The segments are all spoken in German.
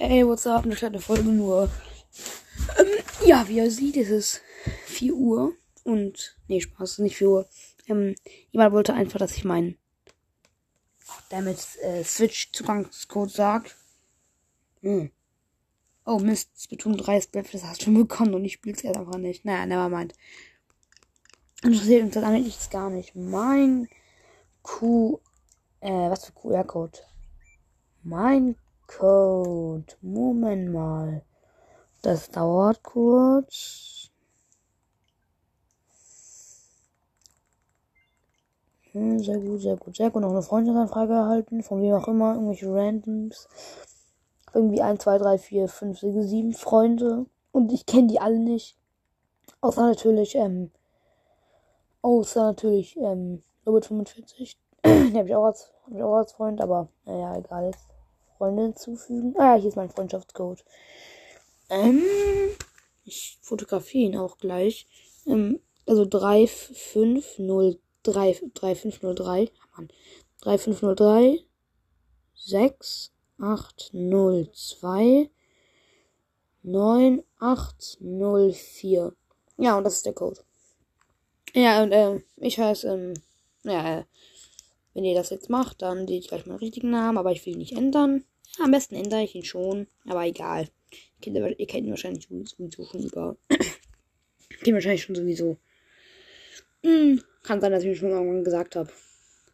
Hey, what's up? Eine kleine Folge nur. Ähm, ja, wie ihr seht, ist es 4 Uhr. Und, nee, Spaß, nicht 4 Uhr. Ähm, jemand wollte einfach, dass ich meinen, oh, damit, äh, Switch-Zugangscode sag. Hm. Oh, Mist, Splatoon 3 Splat, das hast du schon bekommen und ich spiel's jetzt einfach nicht. Naja, nevermind. Interessiert uns das eigentlich gar nicht. Mein Q, äh, was für QR-Code? Mein Code. Moment mal. Das dauert kurz. Hm, sehr gut, sehr gut, sehr gut. Noch eine Freundschaftsanfrage erhalten. Von wem auch immer. Irgendwelche Randoms. Irgendwie 1, 2, 3, 4, 5, 6, 7 Freunde. Und ich kenne die alle nicht. Außer natürlich, ähm, außer natürlich, ähm, Robert 45. Den habe ich, auch als, hab ich auch als Freund, aber naja, egal jetzt. Freunde hinzufügen. Ah, hier ist mein Freundschaftscode. Ähm, ich fotografiere ihn auch gleich. Ähm, also 3503 3503 Mann, 3503 6802 9804. Ja, und das ist der Code. Ja, und äh, ich heiße, ähm, ja, äh, wenn ihr das jetzt macht, dann seht ihr gleich meinen richtigen Namen, aber ich will ihn nicht ändern. Ja, am besten ändere ich ihn schon, aber egal. Ihr kennt, ihn wahrscheinlich sowieso schon über. ihn wahrscheinlich schon sowieso. Hm, kann sein, dass ich ihn schon irgendwann gesagt habe.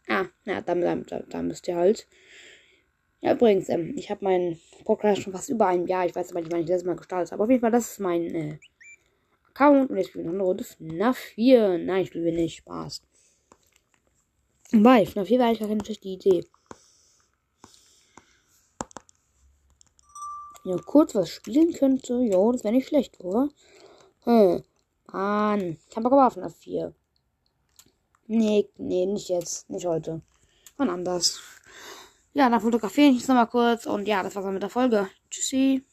Ah, dann, dann, dann, dann müsst ihr halt. Ja, übrigens, ähm, ich habe meinen Podcast schon fast über ein Jahr. Ich weiß aber nicht, wann ich das Mal gestartet habe. Auf jeden Fall, das ist mein äh, Account. Und jetzt spielen wir noch eine Runde FNAF 4. Nein, ich will nicht. Spaß. Wobei, FNAF 4 wäre eigentlich gar keine schlechte Idee. Ja, kurz was spielen könnte. Jo, das wäre nicht schlecht, oder? Hm. Mann. Ich habe aber FNAF 4. Nee, nee, nicht jetzt. Nicht heute. Wann anders. Ja, dann fotografiere ich jetzt nochmal kurz. Und ja, das war's dann mit der Folge. Tschüssi.